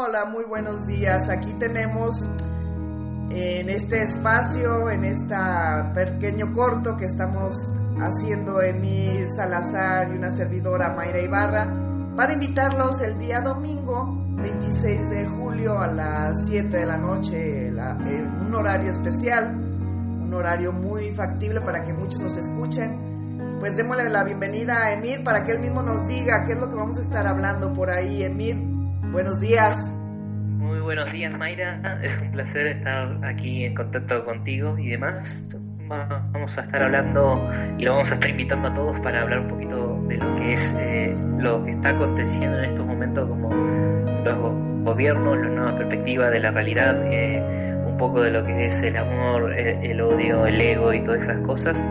Hola, muy buenos días. Aquí tenemos en este espacio, en este pequeño corto que estamos haciendo Emil Salazar y una servidora Mayra Ibarra, para invitarlos el día domingo 26 de julio a las 7 de la noche, en un horario especial, un horario muy factible para que muchos nos escuchen. Pues démosle la bienvenida a Emil para que él mismo nos diga qué es lo que vamos a estar hablando por ahí. Emil, buenos días. Muy buenos días Mayra, es un placer estar aquí en contacto contigo y demás. Vamos a estar hablando y lo vamos a estar invitando a todos para hablar un poquito de lo que es eh, lo que está aconteciendo en estos momentos como los gobiernos, la nueva perspectiva de la realidad, eh, un poco de lo que es el amor, eh, el, odio, el ego y todas esas cosas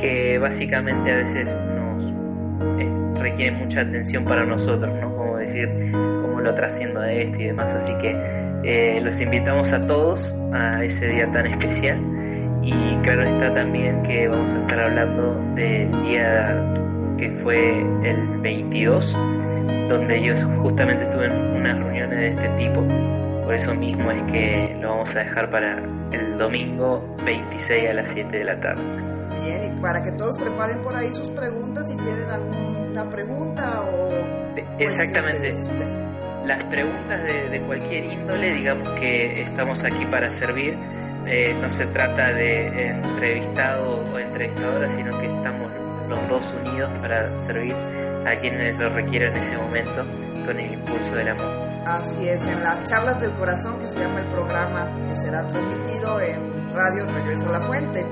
que básicamente a veces nos requieren mucha atención para nosotros, ¿no? Decir, cómo lo trasciendo de esto y demás. Así que los invitamos a todos a ese día tan especial y claro está también que vamos a estar hablando del día que fue el 22 donde yo justamente estuve en unas reuniones de este tipo. Por eso mismo es que lo vamos a dejar para el domingo 26 a las 7 de la tarde. Bien, y para que todos preparen por ahí sus preguntas si tienen alguna pregunta o... Exactamente. Las preguntas de, cualquier índole, digamos que estamos aquí para servir. Eh, no se trata de entrevistado o entrevistadora, sino que estamos los dos unidos para servir a quienes lo requieran en ese momento con el impulso del amor. Así es, en las charlas del corazón que se llama el programa que será transmitido en Radio Regreso a la Fuente.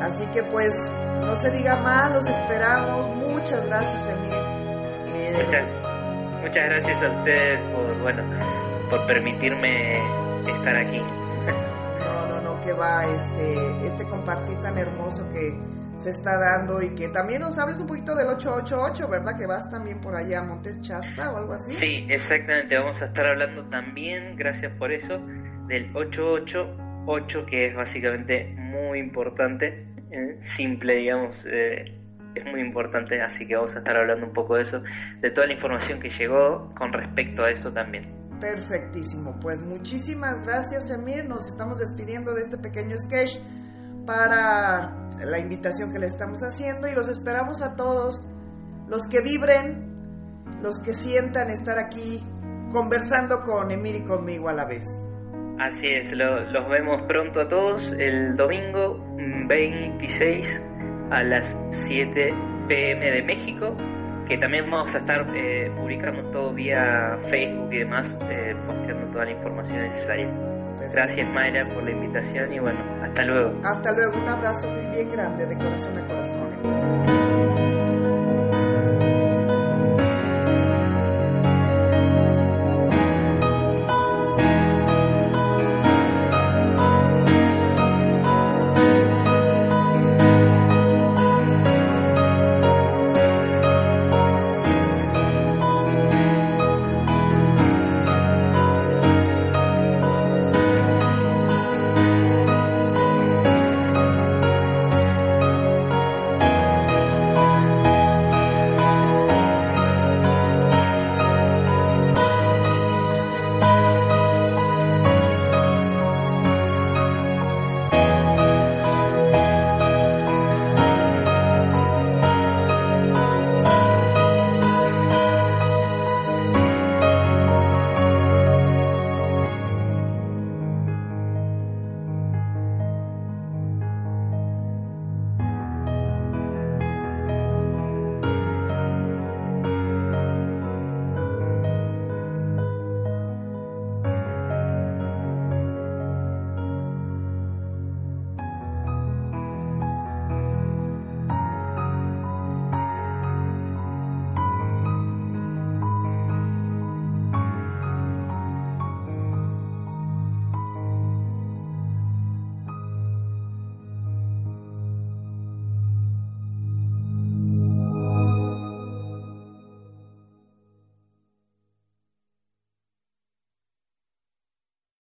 Así que pues no se diga más, los esperamos. Muchas gracias, Emil. Eh, muchas, gracias a ustedes por, bueno, por permitirme estar aquí. No, no, no, que va este, este compartir tan hermoso que se está dando y que también nos hables un poquito del 888, ¿verdad? Que vas también por allá a Montes Chasta o algo así. Sí, exactamente, vamos a estar hablando también, gracias por eso, del 888, que es básicamente muy importante, ¿eh? simple, digamos, eh, es muy importante, así que vamos a estar hablando un poco de eso, de toda la información que llegó con respecto a eso también. Perfectísimo, pues muchísimas gracias Emir, nos estamos despidiendo de este pequeño sketch para la invitación que le estamos haciendo y los esperamos a todos, los que vibren, los que sientan estar aquí conversando con Emir y conmigo a la vez. Así es, los vemos pronto a todos el domingo 26 a las 7 pm de México, que también vamos a estar eh, publicando todo vía Facebook y demás, eh, posteando toda la información necesaria. Gracias Mayra por la invitación y bueno, hasta luego. Hasta luego, un abrazo bien grande de corazón a corazón.